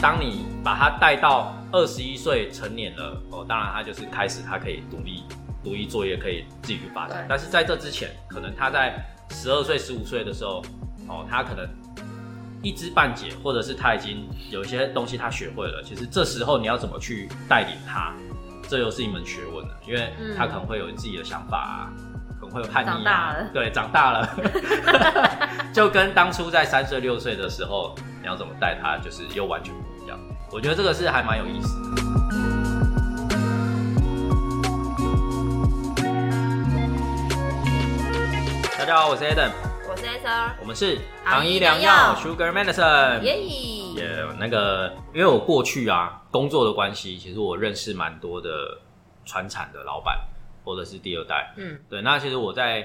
当你把他带到二十一岁成年了，哦，当然他就是开始他可以独立独立作业，可以自己去发展。但是在这之前，可能他在十二岁、十五岁的时候，哦，他可能一知半解，或者是他已经有一些东西他学会了。其实这时候你要怎么去带领他，这又是一门学问了，因为他可能会有自己的想法啊，可能会有叛逆啊，对，长大了，就跟当初在三岁六岁的时候，你要怎么带他，就是又完全不一样。我觉得这个是还蛮有意思的。大家好，我是 Adam，我是 S R，我们是糖医良药药 Sugar Medicine。耶，耶那个，因为我过去啊工作的关系，其实我认识蛮多的传产的老板或者是第二代。嗯，对，那其实我在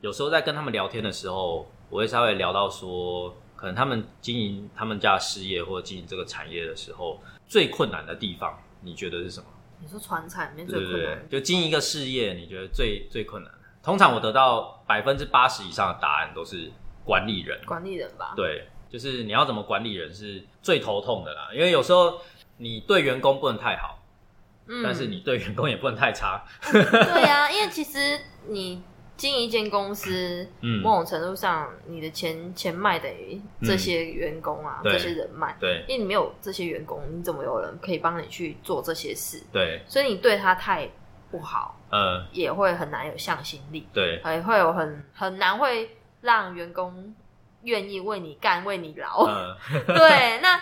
有时候在跟他们聊天的时候，我会稍微聊到说，可能他们经营他们家的事业或者经营这个产业的时候，最困难的地方，你觉得是什么？你说传产里面对对对最困难，，就经营一个事业，你觉得最最困难？通常我得到百分之八十以上的答案都是管理人。管理人吧？对，就是你要怎么管理人是最头痛的啦，因为有时候你对员工不能太好，嗯但是你对员工也不能太差。对呀、因为其实你经营一间公司，嗯，某种程度上，你的钱钱脉等于这些员工啊，对。这些人脉。对。因为你没有这些员工，你怎么有人可以帮你去做这些事？对，所以你对他太不好，呃，也会很难有向心力，对。也会有很很难会让员工愿意为你干、为你劳。呃，对，那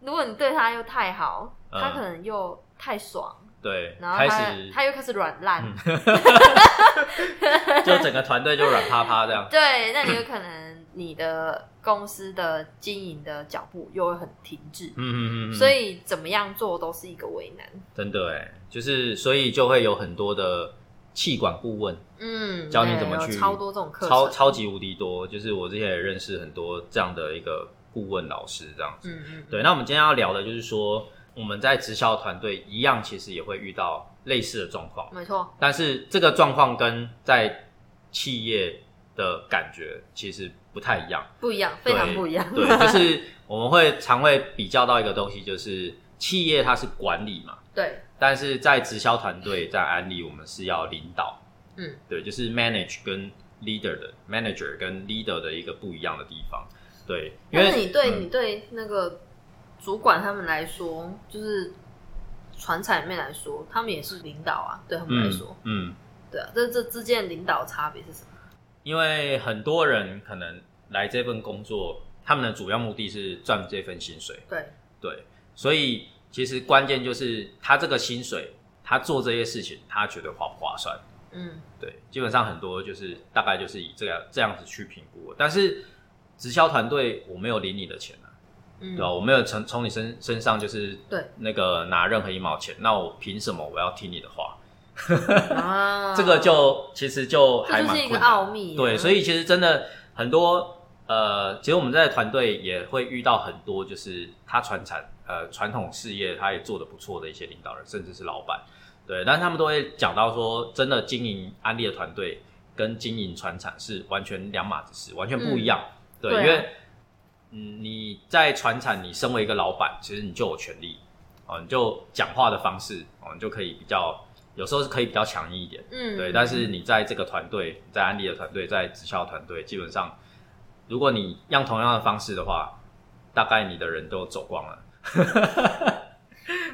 如果你对他又太好，嗯他可能又太爽，对，然后他开始他又开始软烂。嗯 就整个团队就软趴趴这样。对，那你有可能你的公司的经营的脚步又会很停滞，嗯嗯嗯嗯，所以怎么样做都是一个为难。真的哎，就是所以就会有很多的气管顾问，嗯，教你怎么去有超多这种课程，超超级无敌多。就是我之前也认识很多这样的一个顾问老师这样子。嗯嗯，对，那我们今天要聊的就是说，我们在直销团队一样，其实也会遇到类似的状况，没错，但是这个状况跟在企业的感觉其实不太一样。不一样，非常不一样。对，就是我们会常会比较到一个东西，就是企业它是管理嘛，对，但是在直销团队在安利，我们是要领导。嗯，对，就是 manage 跟 leader 的 manager 跟 leader 的一个不一样的地方。对，因为你对、嗯你对那个主管他们来说，就是传产里面来说，他们也是领导啊，对他们来说，嗯，嗯。对啊，这这之间的领导差别是什么？因为很多人可能来这份工作，他们的主要目的是赚这份薪水，对，对，所以其实关键就是他这个薪水，他做这些事情，他觉得划不划算？嗯，对，基本上很多就是大概就是以这样这样子去评估，但是直销团队我没有领你的钱。啊，嗯。对吧？我没有从从你身身上就是对。那个拿任何一毛钱，那我凭什么我要听你的话？啊，这个就其实就还这就是一个蛮奥秘啊，对，所以其实真的很多呃，其实我们在团队也会遇到很多，就是他传产呃传统事业他也做的不错的一些领导人，甚至是老板，对，但是他们都会讲到说，真的经营安利的团队跟经营传产是完全两码子事，完全不一样，对，因为嗯你在船产，你身为一个老板，其实你就有权利哦，你就讲话的方式哦，你就可以比较。有时候是可以比较强硬一点，嗯，对，但是你在这个团队，在安利的团队，在直销团队，基本上，如果你用同样的方式的话，大概你的人都走光了，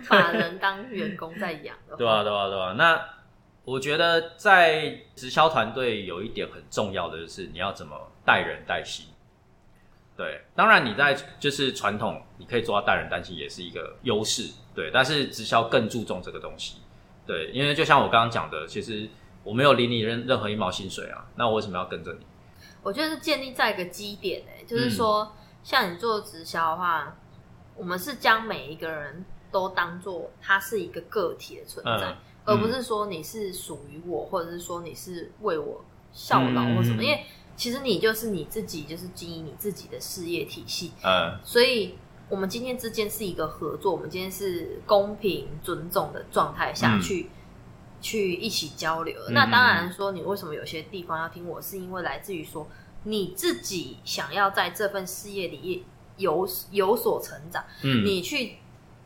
把人当员工在养，对啊、对啊、对啊、那我觉得在直销团队有一点很重要的就是你要怎么带人带心。对，当然你在就是传统，你可以做到带人担心也是一个优势，对，但是直销更注重这个东西，对，因为就像我刚刚讲的，其实我没有领你任任何一毛薪水啊，那我为什么要跟着你？我觉得是建立在一个基点诶、嗯就是说，像你做直销的话，我们是将每一个人都当做他是一个个体的存在，嗯而不是说你是属于我，或者是说你是为我效劳或什么。嗯因为其实你就是你自己，就是经营你自己的事业体系，嗯。所以我们今天之间是一个合作，我们今天是公平尊重的状态下嗯。去、去一起交流。嗯。那当然说，你为什么有些地方要听我，是因为来自于说你自己想要在这份事业里有有所成长，嗯，你去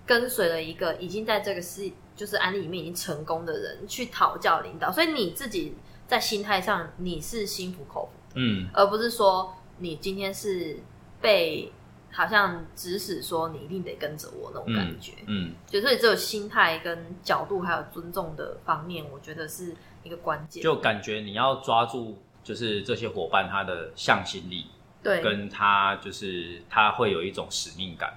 跟随了一个已经在这个事就是案例里面已经成功的人去讨教领导，所以你自己在心态上你是心服口服，嗯而不是说你今天是被好像指使说你一定得跟着我那种感觉。嗯，就所以只有心态跟角度还有尊重的方面，我觉得是一个关键。就感觉你要抓住，就是这些伙伴他的向心力，对跟他就是他会有一种使命感。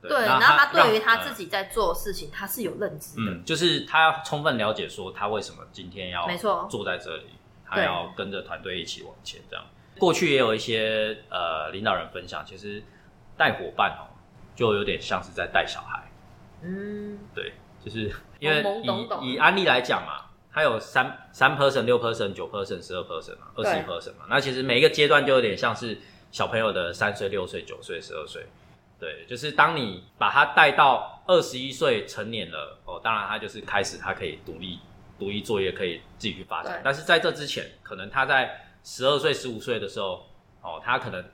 对，然后他对于他自己在做事情，他是有认知的。嗯，就是他要充分了解说他为什么今天要没错坐在这里，他要跟着团队一起往前这样。过去也有一些呃领导人分享，其实带伙伴哦，就有点像是在带小孩。嗯，对，就是因为以以安利来讲嘛，它有三三 person、六 person、九 person、十二 person 嘛，二十一 person 嘛。那其实每一个阶段就有点像是小朋友的三岁、六岁、九岁、十二岁。对，就是当你把他带到二十一岁成年了，哦，当然他就是开始他可以独立独立作业，可以自己去发展。但是在这之前，可能他在十二岁、十五岁的时候，哦，他可能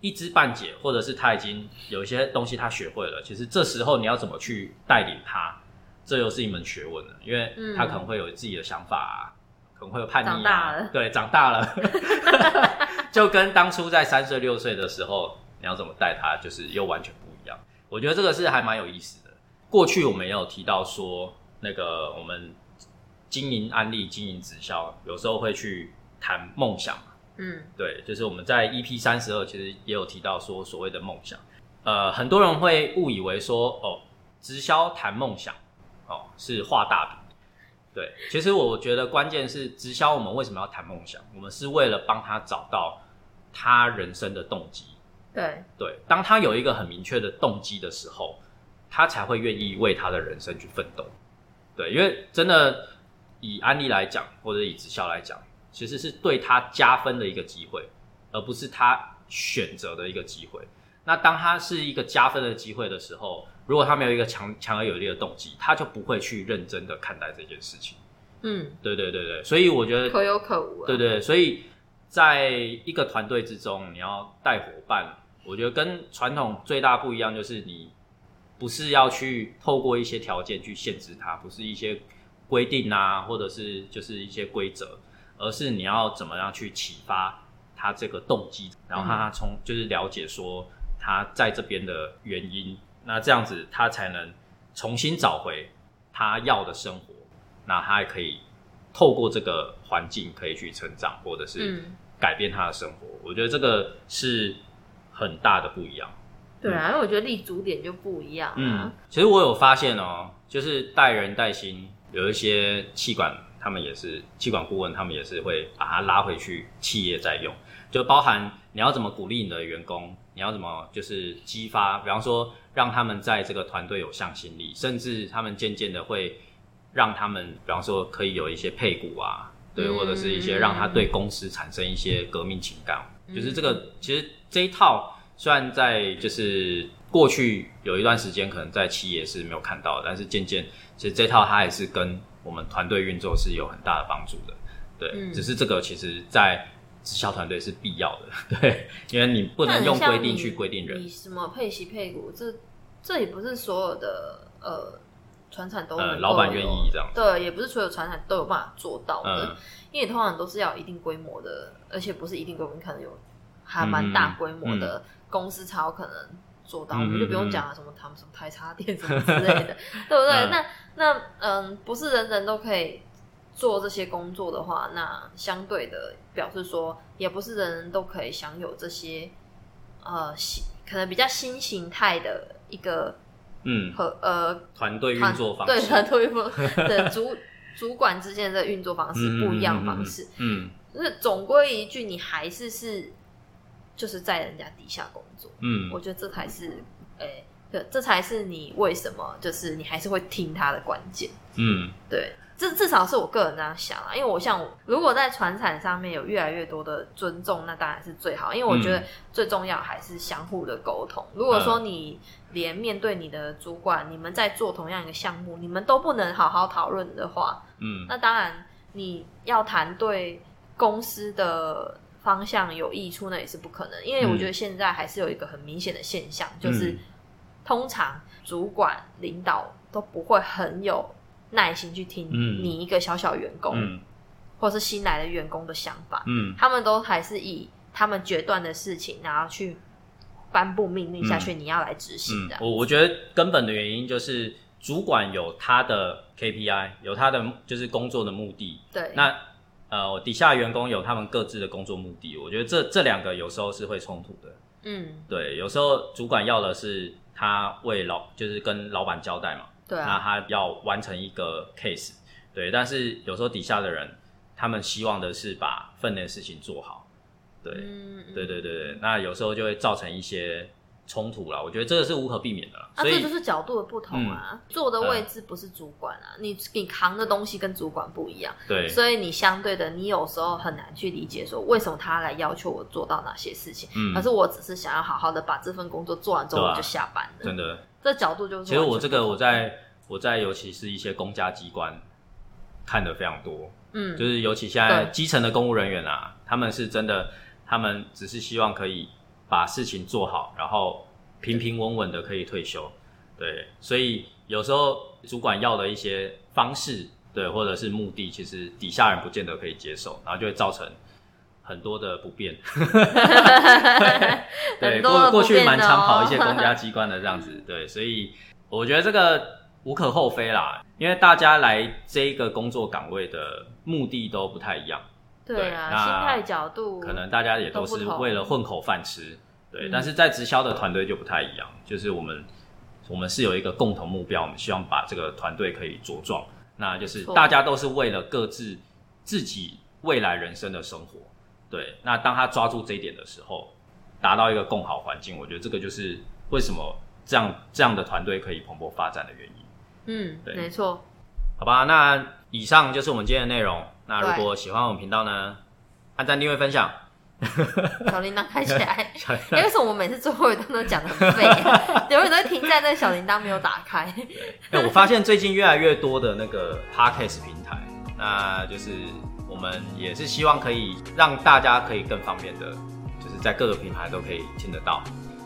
一知半解，或者是他已经有一些东西他学会了。其实这时候你要怎么去带领他，这又是一门学问了，因为嗯他可能会有自己的想法啊，可能会有叛逆长大啊了，对，长大了，就跟当初在三岁六岁的时候，你要怎么带他，就是又完全不一样。我觉得这个是还蛮有意思的。过去我们也有提到说，那个我们经营案例、经营直销，有时候会去谈梦想嘛。嗯，对，就是我们在 EP 三十二其实也有提到说所谓的梦想，呃，很多人会误以为说哦，直销谈梦想哦是画大饼。对，其实我觉得关键是直销，我们为什么要谈梦想？我们是为了帮他找到他人生的动机。对，对，当他有一个很明确的动机的时候，他才会愿意为他的人生去奋斗。对，因为真的以安利来讲，或者以直销来讲，其实是对他加分的一个机会，而不是他选择的一个机会。那当他是一个加分的机会的时候，如果他没有一个强强而有力的动机，他就不会去认真的看待这件事情。嗯，对对对对，所以我觉得可有可无、啊。对对，所以在一个团队之中，你要带伙伴，我觉得跟传统最大不一样就是你不是要去透过一些条件去限制他，不是一些规定啊，或者是就是一些规则，而是你要怎么样去启发他这个动机，然后他从就是了解说他在这边的原因，那这样子他才能重新找回他要的生活，那他也可以透过这个环境可以去成长，或者是嗯，改变他的生活。我觉得这个是很大的不一样。对啊，因为我觉得立足点就不一样嗯啊。，其实我有发现哦，就是带人带心，有一些气管，他们也是气管顾问，他们也是会把它拉回去企业再用，就包含你要怎么鼓励你的员工，你要怎么就是激发，比方说让他们在这个团队有向心力，甚至他们渐渐的会让他们，比方说可以有一些配股啊，对，嗯或者是一些让他对公司产生一些革命情感，嗯就是这个其实这一套。虽然在就是过去有一段时间可能在企业是没有看到的，但是渐渐其实这套它也是跟我们团队运作是有很大的帮助的。对，嗯只是这个其实在直销团队是必要的，对，因为你不能用规定去规定人你。什么配息配股，这这也不是所有的呃船产都老板愿意这样子。对，也不是所有船产都有办法做到的，嗯因为通常都是要有一定规模的，而且不是一定规模，可能有还蛮大规模的公司才有可能做到。嗯我们就不用讲了什么他们什么台插电什么之类的，对不对？嗯。那那嗯，不是人人都可以做这些工作的话，那相对的表示说，也不是人人都可以享有这些呃新可能比较新形态的一个嗯，和呃团队运作方对式，团队运作 的主主管之间的运作方式不一样方式，嗯就是总归一句，你还是是就是在人家底下工作，嗯。我觉得这才是诶，对，这才是你为什么就是你还是会听他的关键。嗯。对，这至少是我个人这样想啊，因为我像如果在传产上面有越来越多的尊重，那当然是最好，因为我觉得嗯。最重要还是相互的沟通。如果说你连面对你的主管，你们在做同样一个项目，你们都不能好好讨论的话，嗯。那当然你要谈对公司的方向有益处，那也是不可能。因为我觉得现在还是有一个很明显的现象，就是嗯通常主管、领导都不会很有耐心去听嗯。你一个小小员工、嗯。或是新来的员工的想法，嗯。他们都还是以他们决断的事情，然后去颁布命令下去，你要来执行的。，嗯我我觉得根本的原因就是主管有他的 KPI，有他的就是工作的目的，对，那呃，我底下员工有他们各自的工作目的，我觉得这这两个有时候是会冲突的。嗯，对，有时候主管要的是他为老，就是跟老板交代嘛，对啊，他要完成一个 case，对，但是有时候底下的人他们希望的是把分内的事情做好，对，嗯，嗯。对对对对，那有时候就会造成一些冲突啦，我觉得这个是无可避免的啦，啊，所以嗯这就是角度的不同啊，坐的位置不是主管啊，你你扛的东西跟主管不一样，对。所以你相对的，你有时候很难去理解说为什么他来要求我做到哪些事情，嗯。可是我只是想要好好的把这份工作做完之后我就下班了，真的，这角度就是其实我这个我在我在尤其是一些公家机关看的非常多，嗯。就是尤其现在基层的公务人员啊，他们是真的，他们只是希望可以把事情做好，然后平平稳稳的可以退休。对，所以有时候主管要的一些方式，对，或者是目的，其实底下人不见得可以接受，然后就会造成很多的不便。对，过过去蛮常跑一些哦公家 机关的这样子，对，所以我觉得这个无可厚非啦，因为大家来这一个工作岗位的目的都不太一样，对啊，那心态角度可能大家也都是为了混口饭吃，对，嗯但是在直销的团队就不太一样，就是我们我们是有一个共同目标，我们希望把这个团队可以茁壮，那就是大家都是为了各自自己未来人生的生活，对，那当他抓住这一点的时候，达到一个共好环境，我觉得这个就是为什么这样这样的团队可以蓬勃发展的原因。嗯，对没错，好吧，那以上就是我们今天的内容。那如果喜欢我们频道呢，按赞、订阅、分享。小铃铛开起来。小因为为什么我每次最后一段都讲的很废、啊，永远都会停在那小铃铛没有打开。哎、我发现最近越来越多的那个 podcast 平台，那就是我们也是希望可以让大家可以更方便的，就是在各个平台都可以听得到。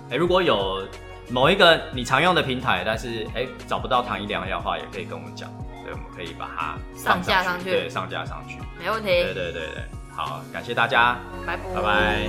哎、如果有某一个你常用的平台，但是哎、找不到唐一良药的话，也可以跟我们讲，对，我们可以把它放上架上去。对，上架上去。没问题，对对对对，好，感谢大家，拜拜。拜拜。